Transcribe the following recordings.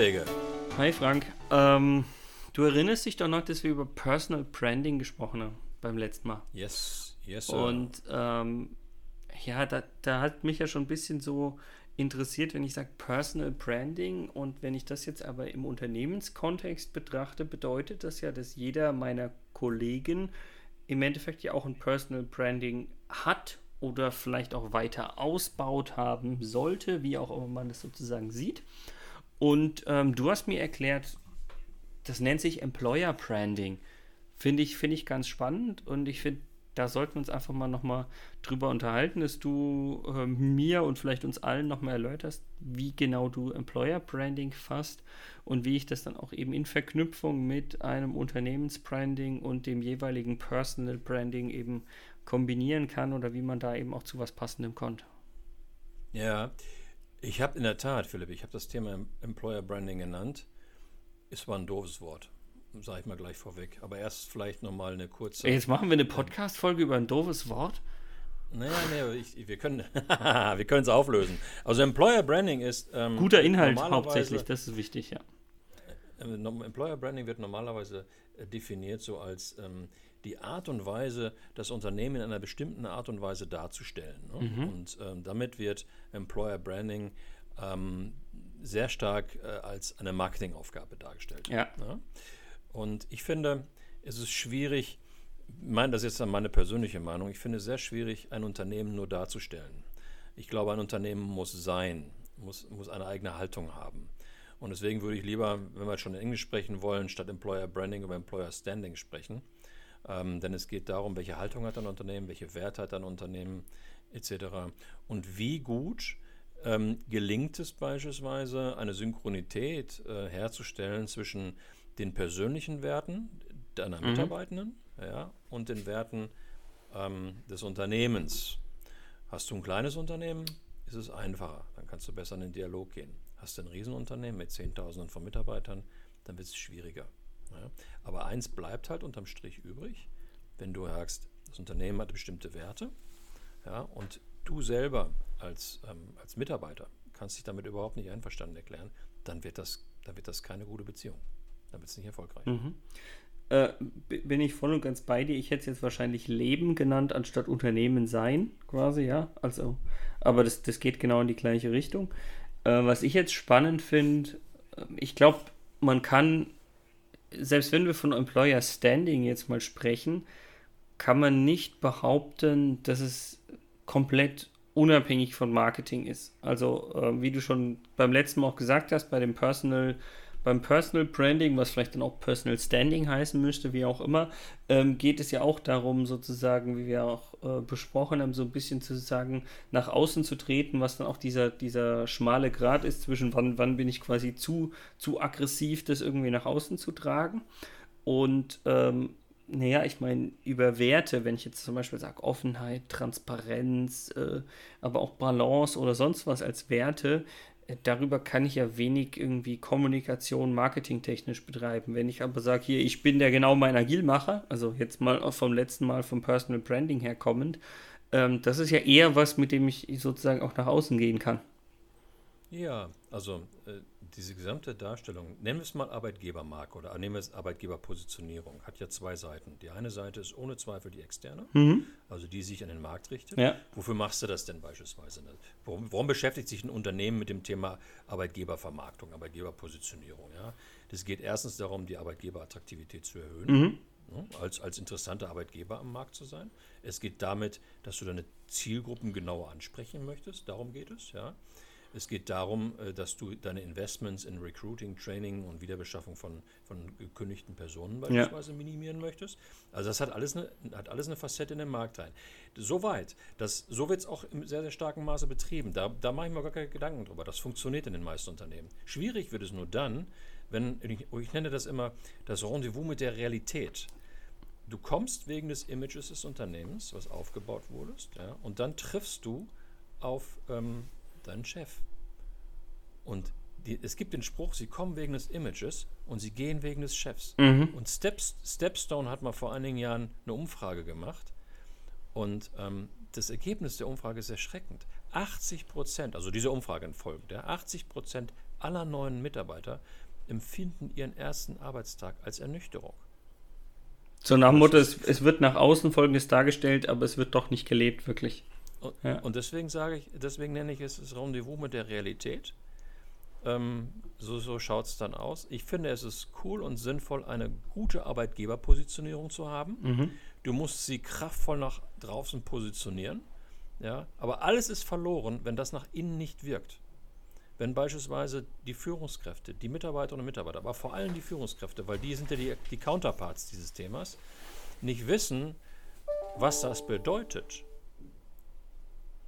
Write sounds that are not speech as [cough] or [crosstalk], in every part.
Arbeitskollege. Hi Frank. Ähm, du erinnerst dich doch noch, dass wir über Personal Branding gesprochen haben beim letzten Mal. Yes, yes, sir. Und ähm, ja, da, da hat mich ja schon ein bisschen so interessiert, wenn ich sage Personal Branding und wenn ich das jetzt aber im Unternehmenskontext betrachte, bedeutet das ja, dass jeder meiner Kollegen im Endeffekt ja auch ein Personal Branding hat oder vielleicht auch weiter ausbaut haben sollte, wie auch immer man das sozusagen sieht. Und ähm, du hast mir erklärt, das nennt sich Employer Branding. Finde ich, find ich ganz spannend und ich finde, da sollten wir uns einfach mal nochmal drüber unterhalten, dass du äh, mir und vielleicht uns allen nochmal erläuterst, wie genau du Employer Branding fasst und wie ich das dann auch eben in Verknüpfung mit einem Unternehmensbranding und dem jeweiligen Personal Branding eben kombinieren kann oder wie man da eben auch zu was Passendem kommt. Ja, ich habe in der Tat, Philipp, ich habe das Thema Employer Branding genannt. Es war ein doofes Wort, sage ich mal gleich vorweg. Aber erst vielleicht nochmal eine kurze. Jetzt machen wir eine Podcast-Folge über ein doofes Wort. Naja, nee, ich, wir können [laughs] wir können es auflösen. Also Employer Branding ist ähm, guter Inhalt hauptsächlich, das ist wichtig, ja. Äh, Employer Branding wird normalerweise äh, definiert so als ähm, die Art und Weise, das Unternehmen in einer bestimmten Art und Weise darzustellen. Ne? Mhm. Und ähm, damit wird Employer Branding ähm, sehr stark äh, als eine Marketingaufgabe dargestellt. Ja. Ne? Und ich finde, es ist schwierig, ich meine, das ist jetzt meine persönliche Meinung, ich finde es sehr schwierig, ein Unternehmen nur darzustellen. Ich glaube, ein Unternehmen muss sein, muss, muss eine eigene Haltung haben. Und deswegen würde ich lieber, wenn wir schon in Englisch sprechen wollen, statt Employer Branding über Employer Standing sprechen. Ähm, denn es geht darum, welche Haltung hat ein Unternehmen, welche Werte hat ein Unternehmen, etc. Und wie gut ähm, gelingt es beispielsweise, eine Synchronität äh, herzustellen zwischen den persönlichen Werten deiner mhm. Mitarbeitenden ja, und den Werten ähm, des Unternehmens. Hast du ein kleines Unternehmen, ist es einfacher, dann kannst du besser in den Dialog gehen. Hast du ein Riesenunternehmen mit Zehntausenden von Mitarbeitern, dann wird es schwieriger. Ja. Aber eins bleibt halt unterm Strich übrig, wenn du sagst, das Unternehmen hat bestimmte Werte ja, und du selber als, ähm, als Mitarbeiter kannst dich damit überhaupt nicht einverstanden erklären, dann wird das, dann wird das keine gute Beziehung. Dann wird es nicht erfolgreich. Mhm. Äh, bin ich voll und ganz bei dir. Ich hätte es jetzt wahrscheinlich Leben genannt, anstatt Unternehmen sein, quasi, ja. Also, aber das, das geht genau in die gleiche Richtung. Äh, was ich jetzt spannend finde, äh, ich glaube, man kann selbst wenn wir von Employer Standing jetzt mal sprechen, kann man nicht behaupten, dass es komplett unabhängig von Marketing ist. Also, äh, wie du schon beim letzten Mal auch gesagt hast, bei dem Personal beim Personal Branding, was vielleicht dann auch Personal Standing heißen müsste, wie auch immer, ähm, geht es ja auch darum, sozusagen, wie wir auch äh, besprochen haben, so ein bisschen zu sagen, nach außen zu treten, was dann auch dieser, dieser schmale Grad ist zwischen wann, wann bin ich quasi zu, zu aggressiv, das irgendwie nach außen zu tragen. Und ähm, naja, ich meine, über Werte, wenn ich jetzt zum Beispiel sage Offenheit, Transparenz, äh, aber auch Balance oder sonst was als Werte, darüber kann ich ja wenig irgendwie Kommunikation marketingtechnisch betreiben. Wenn ich aber sage, hier, ich bin der genau mein Agilmacher, also jetzt mal vom letzten Mal vom Personal Branding her kommend, ähm, das ist ja eher was, mit dem ich sozusagen auch nach außen gehen kann. Ja, also äh, diese gesamte Darstellung, nennen wir es mal Arbeitgebermarke oder nehmen wir es Arbeitgeberpositionierung, hat ja zwei Seiten. Die eine Seite ist ohne Zweifel die externe, mhm. also die sich an den Markt richtet. Ja. Wofür machst du das denn beispielsweise? Warum, warum, beschäftigt sich ein Unternehmen mit dem Thema Arbeitgebervermarktung, Arbeitgeberpositionierung? Ja? Das geht erstens darum, die Arbeitgeberattraktivität zu erhöhen. Mhm. Ne, als, als interessanter Arbeitgeber am Markt zu sein. Es geht damit, dass du deine Zielgruppen genauer ansprechen möchtest. Darum geht es. Ja. Es geht darum, äh, dass du deine Investments in Recruiting, Training und Wiederbeschaffung von, von gekündigten Personen beispielsweise ja. minimieren möchtest. Also das hat alles, eine, hat alles eine Facette in den Markt rein. Soweit, das, so wird es auch im sehr, sehr starken Maße betrieben. Da, da mache ich mir gar keine Gedanken drüber. Das funktioniert in den meisten Unternehmen. Schwierig wird es nur dann, wenn, ich, ich nenne das immer das Rendezvous mit der Realität. Du kommst wegen des Images des Unternehmens, was aufgebaut wurde, ja, und dann triffst du auf ähm, deinen Chef. Und die, es gibt den Spruch, sie kommen wegen des Images und sie gehen wegen des Chefs. Mhm. Und Steps, Stepstone hat mal vor einigen Jahren eine Umfrage gemacht. Und ähm, das Ergebnis der Umfrage ist erschreckend. 80 Prozent, also diese Umfrage folgt, ja, 80 Prozent aller neuen Mitarbeiter empfinden ihren ersten Arbeitstag als Ernüchterung. So nach dem Motto, es, es, wird nach außen Folgendes dargestellt, aber es wird doch nicht gelebt, wirklich. Und, ja. und deswegen sage ich, deswegen nenne ich es das Rendezvous mit der Realität. Ähm, so so schaut es dann aus. Ich finde, es ist cool und sinnvoll, eine gute Arbeitgeberpositionierung zu haben. Mhm. Du musst sie kraftvoll nach draußen positionieren. Ja, aber alles ist verloren, wenn das nach innen nicht wirkt. Wenn beispielsweise die Führungskräfte, die Mitarbeiterinnen und Mitarbeiter, aber vor allem die Führungskräfte, weil die sind ja die, die Counterparts dieses Themas, nicht wissen, was das bedeutet,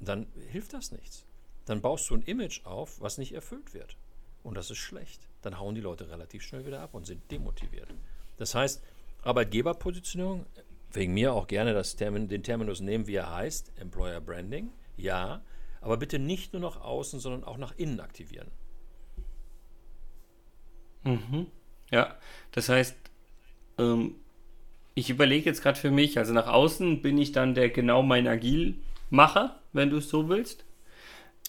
dann hilft das nichts. Dann baust du ein Image auf, was nicht erfüllt wird. Und das ist schlecht. Dann hauen die Leute relativ schnell wieder ab und sind demotiviert. Das heißt, Arbeitgeberpositionierung, wegen mir auch gerne Termin, den Terminus nehmen, wie er heißt, Employer Branding, ja, aber bitte nicht nur nach außen, sondern auch nach innen aktivieren. Mhm. Ja, das heißt, ähm, ich überlege jetzt gerade für mich, also nach außen bin ich dann der genau mein Agilmacher, wenn du es so willst.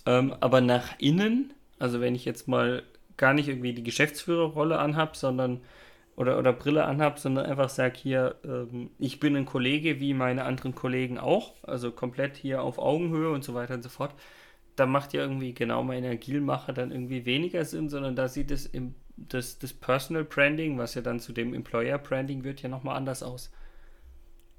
Ähm, aber nach innen also wenn ich jetzt mal gar nicht irgendwie die Geschäftsführerrolle anhab, sondern oder, oder Brille anhab, sondern einfach sage hier, ähm, ich bin ein Kollege wie meine anderen Kollegen auch, also komplett hier auf Augenhöhe und so weiter und so fort, da macht ja irgendwie genau mein Agilmacher dann irgendwie weniger Sinn, sondern da sieht es im, das, das Personal Branding, was ja dann zu dem Employer Branding wird, ja nochmal anders aus.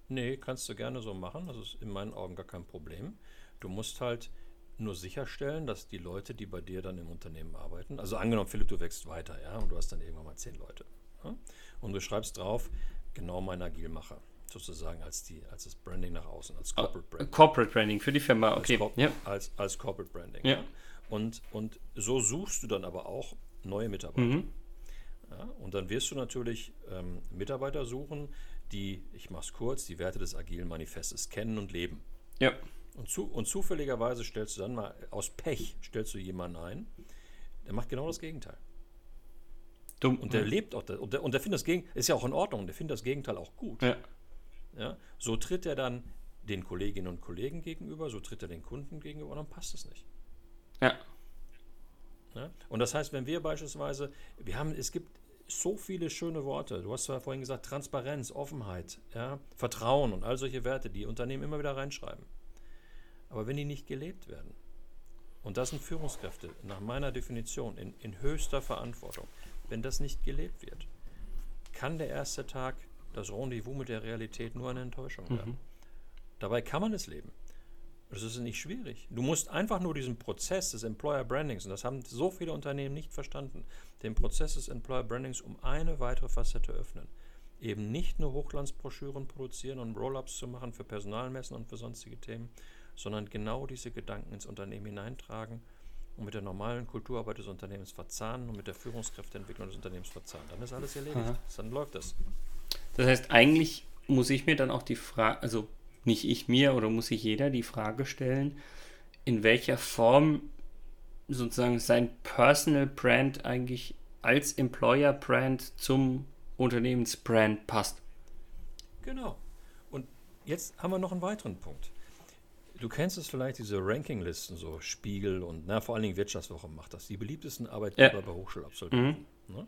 Nee, kannst du gerne so machen, das ist in meinen Augen gar kein Problem. Du musst halt nur sicherstellen, dass die Leute, die bei dir dann im Unternehmen arbeiten, also angenommen, Philipp, du wächst weiter, ja, und du hast dann irgendwann mal zehn Leute. Ja, und du schreibst drauf, genau mein Agilmacher, sozusagen als, die, als das Branding nach außen, als ah, Corporate Branding. Corporate Branding für die Firma, okay. Als, ja. als, als Corporate Branding. Ja. ja. Und, und so suchst du dann aber auch neue Mitarbeiter. Mhm. Ja, und dann wirst du natürlich ähm, Mitarbeiter suchen, die, ich mache es kurz, die Werte des Agilen Manifestes kennen und leben. Ja. Und, zu, und zufälligerweise stellst du dann mal aus Pech stellst du jemanden ein, der macht genau das Gegenteil. Dumm. Und der lebt auch, und der, und der findet das Gegenteil, ist ja auch in Ordnung, der findet das Gegenteil auch gut. Ja. Ja, so tritt er dann den Kolleginnen und Kollegen gegenüber, so tritt er den Kunden gegenüber und dann passt es nicht. Ja. ja. Und das heißt, wenn wir beispielsweise, wir haben, es gibt so viele schöne Worte. Du hast zwar vorhin gesagt, Transparenz, Offenheit, ja, Vertrauen und all solche Werte, die Unternehmen immer wieder reinschreiben. Aber wenn die nicht gelebt werden, und das sind Führungskräfte nach meiner Definition in, in höchster Verantwortung, wenn das nicht gelebt wird, kann der erste Tag das Rendezvous mit der Realität nur eine Enttäuschung mhm. werden. Dabei kann man es leben. Das ist nicht schwierig. Du musst einfach nur diesen Prozess des Employer Brandings, und das haben so viele Unternehmen nicht verstanden, den Prozess des Employer Brandings um eine weitere Facette öffnen. Eben nicht nur Hochglanzbroschüren produzieren und Roll-ups zu machen für Personalmessen und für sonstige Themen, sondern genau diese Gedanken ins Unternehmen hineintragen und mit der normalen Kulturarbeit des Unternehmens verzahnen und mit der Führungskräfteentwicklung des Unternehmens verzahnen. Dann ist alles erledigt. Aha. Dann läuft das. Das heißt, eigentlich muss ich mir dann auch die Frage, also nicht ich mir oder muss sich jeder die Frage stellen, in welcher Form sozusagen sein Personal Brand eigentlich als Employer Brand zum Unternehmensbrand passt. Genau. Und jetzt haben wir noch einen weiteren Punkt. Du kennst es vielleicht, diese Rankinglisten, so Spiegel und na, vor allen Dingen Wirtschaftswoche macht das. Die beliebtesten Arbeitgeber ja. bei Hochschulabsolventen. Mhm. Ne?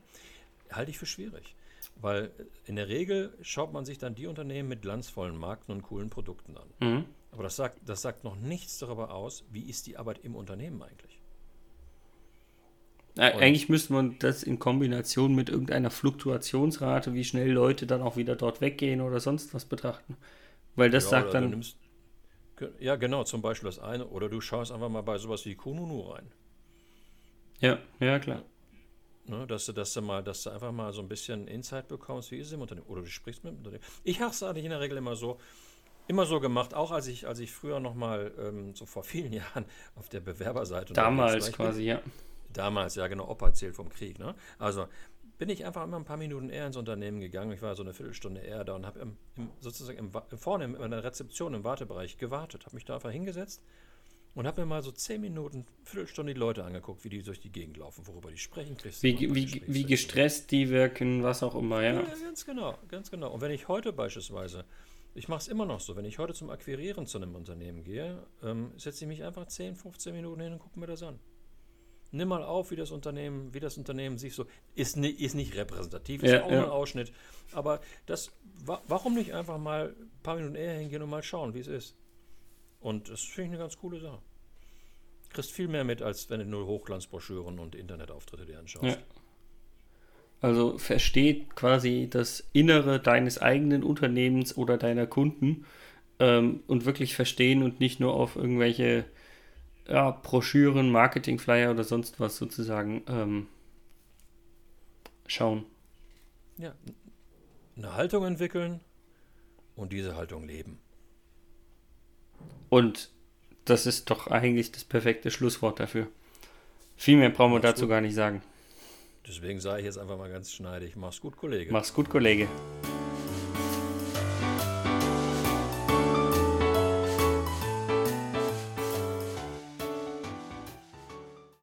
Halte ich für schwierig. Weil in der Regel schaut man sich dann die Unternehmen mit glanzvollen Marken und coolen Produkten an. Mhm. Aber das sagt, das sagt noch nichts darüber aus, wie ist die Arbeit im Unternehmen eigentlich. Und eigentlich müsste man das in Kombination mit irgendeiner Fluktuationsrate, wie schnell Leute dann auch wieder dort weggehen oder sonst was betrachten. Weil das ja, sagt dann. Nimmst, ja, genau, zum Beispiel das eine. Oder du schaust einfach mal bei sowas wie Kununu rein. Ja, ja, klar. Ne, dass, du, dass, du mal, dass du einfach mal so ein bisschen Insight bekommst, wie ist es im Unternehmen. Oder du sprichst mit dem Unternehmen. Ich habe es eigentlich in der Regel immer so, immer so gemacht, auch als ich, als ich früher noch mal ähm, so vor vielen [laughs] Jahren auf der Bewerberseite. Damals quasi, ja. Damals, ja genau, Opa erzählt vom Krieg. Ne? Also bin ich einfach immer ein paar Minuten eher ins Unternehmen gegangen. Ich war so eine Viertelstunde eher da und habe sozusagen im, vorne in der Rezeption im Wartebereich gewartet, habe mich da einfach hingesetzt und habe mir mal so zehn Minuten, Viertelstunde die Leute angeguckt, wie die durch die Gegend laufen, worüber die sprechen. Wie, wie, wie gestresst die wirken, was auch immer, ja. Ja, ganz genau, ganz genau. Und wenn ich heute beispielsweise, ich mache es immer noch so, wenn ich heute zum Akquirieren zu einem Unternehmen gehe, ähm, setze ich mich einfach 10, 15 Minuten hin und gucke mir das an. Nimm mal auf, wie das Unternehmen, wie das Unternehmen sich so ist, ist nicht repräsentativ, Ja, ist auch ja. nur ein Ausschnitt. Aber das, wa- warum nicht einfach mal ein paar Minuten eher hingehen und mal schauen, wie es ist? Und das finde ich eine ganz coole Sache. Kriegst viel mehr mit, als wenn du nur Hochglanzbroschüren und Internetauftritte dir anschaust. Ja. Also versteht quasi das Innere deines eigenen Unternehmens oder deiner Kunden ähm, und wirklich verstehen und nicht nur auf irgendwelche ja, Broschüren, Marketingflyer oder sonst was sozusagen ähm, schauen. Ja. Eine Haltung entwickeln und diese Haltung leben. Und das ist doch eigentlich das perfekte Schlusswort dafür. Viel mehr brauchen wir Mach's dazu gut. gar nicht sagen. Deswegen sage ich jetzt einfach mal ganz schneidig, mach's gut, Kollege. Mach's gut, Kollege.